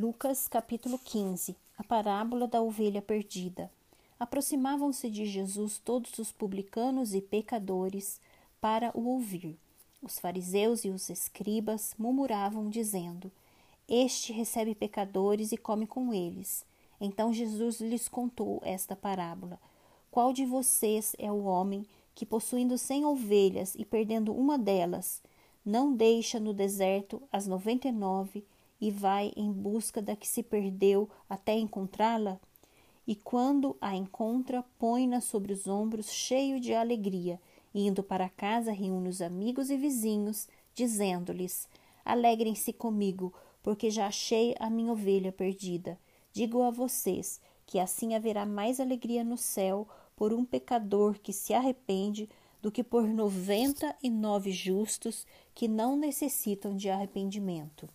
Lucas capítulo 15 A parábola da ovelha perdida. Aproximavam-se de Jesus todos os publicanos e pecadores para o ouvir. Os fariseus e os escribas murmuravam, dizendo: Este recebe pecadores e come com eles. Então Jesus lhes contou esta parábola: Qual de vocês é o homem que, possuindo cem ovelhas e perdendo uma delas, não deixa no deserto as noventa e nove e vai em busca da que se perdeu até encontrá-la? E quando a encontra, põe-na sobre os ombros, cheio de alegria, indo para casa, reúne os amigos e vizinhos, dizendo-lhes: Alegrem-se comigo, porque já achei a minha ovelha perdida. Digo a vocês que assim haverá mais alegria no céu por um pecador que se arrepende do que por noventa e nove justos que não necessitam de arrependimento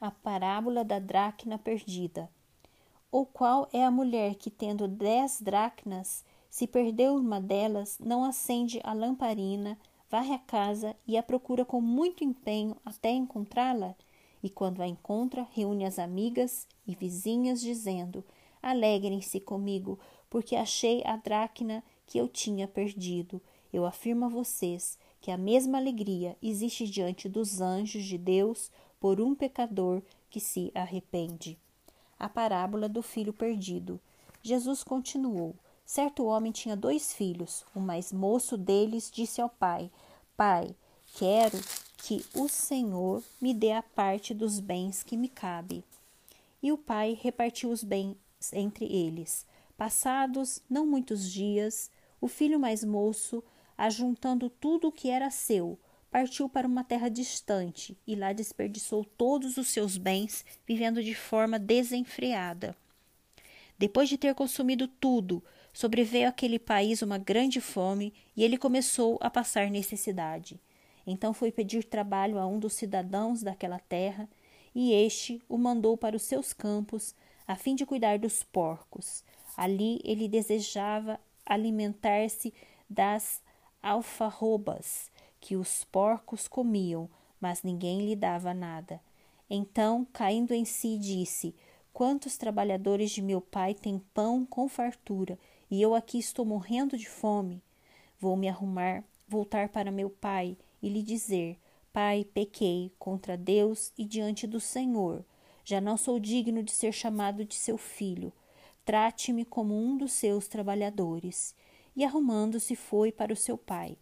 a parábola da dracna perdida. Ou qual é a mulher que, tendo dez dracnas, se perdeu uma delas, não acende a lamparina, varre a casa e a procura com muito empenho até encontrá-la? E quando a encontra, reúne as amigas e vizinhas, dizendo: Alegrem-se comigo, porque achei a dracna que eu tinha perdido. Eu afirmo a vocês que a mesma alegria existe diante dos anjos de Deus por um pecador que se arrepende. A parábola do filho perdido. Jesus continuou: Certo homem tinha dois filhos. O mais moço deles disse ao pai: Pai, quero que o Senhor me dê a parte dos bens que me cabe. E o pai repartiu os bens entre eles. Passados não muitos dias, o filho mais moço, ajuntando tudo o que era seu, partiu para uma terra distante e lá desperdiçou todos os seus bens, vivendo de forma desenfreada. Depois de ter consumido tudo, sobreveio àquele país uma grande fome e ele começou a passar necessidade. Então foi pedir trabalho a um dos cidadãos daquela terra, e este o mandou para os seus campos, a fim de cuidar dos porcos. Ali ele desejava alimentar-se das alfarrobas que os porcos comiam, mas ninguém lhe dava nada. Então, caindo em si, disse: Quantos trabalhadores de meu pai têm pão com fartura, e eu aqui estou morrendo de fome? Vou me arrumar, voltar para meu pai e lhe dizer: Pai, pequei contra Deus e diante do Senhor. Já não sou digno de ser chamado de seu filho. Trate-me como um dos seus trabalhadores. E arrumando-se foi para o seu pai.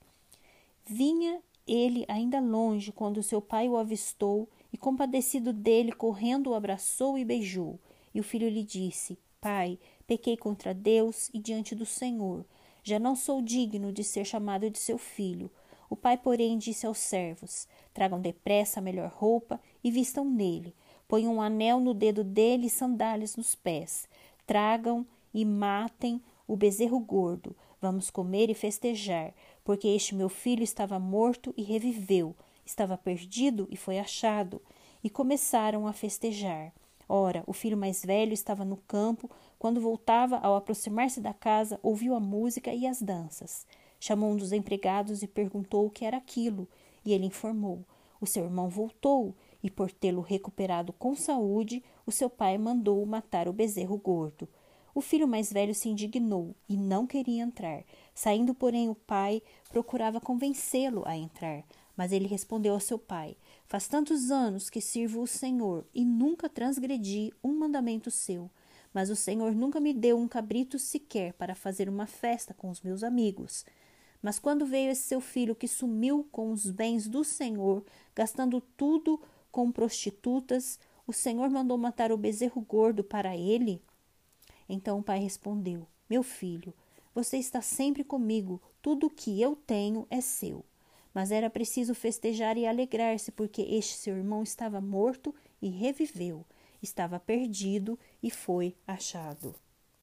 Vinha ele ainda longe quando seu pai o avistou e, compadecido dele, correndo o abraçou e beijou. E o filho lhe disse: Pai, pequei contra Deus e diante do Senhor. Já não sou digno de ser chamado de seu filho. O pai, porém, disse aos servos: Tragam depressa a melhor roupa e vistam nele. Ponham um anel no dedo dele e sandálias nos pés. Tragam e matem o bezerro gordo. Vamos comer e festejar, porque este meu filho estava morto e reviveu, estava perdido e foi achado. E começaram a festejar. Ora, o filho mais velho estava no campo, quando voltava, ao aproximar-se da casa, ouviu a música e as danças. Chamou um dos empregados e perguntou o que era aquilo, e ele informou. O seu irmão voltou, e por tê-lo recuperado com saúde, o seu pai mandou matar o bezerro gordo. O filho mais velho se indignou e não queria entrar. Saindo, porém, o pai procurava convencê-lo a entrar. Mas ele respondeu ao seu pai: Faz tantos anos que sirvo o Senhor e nunca transgredi um mandamento seu. Mas o Senhor nunca me deu um cabrito sequer para fazer uma festa com os meus amigos. Mas quando veio esse seu filho que sumiu com os bens do Senhor, gastando tudo com prostitutas, o Senhor mandou matar o bezerro gordo para ele então o pai respondeu: Meu filho, você está sempre comigo, tudo o que eu tenho é seu. Mas era preciso festejar e alegrar-se, porque este seu irmão estava morto e reviveu, estava perdido e foi achado.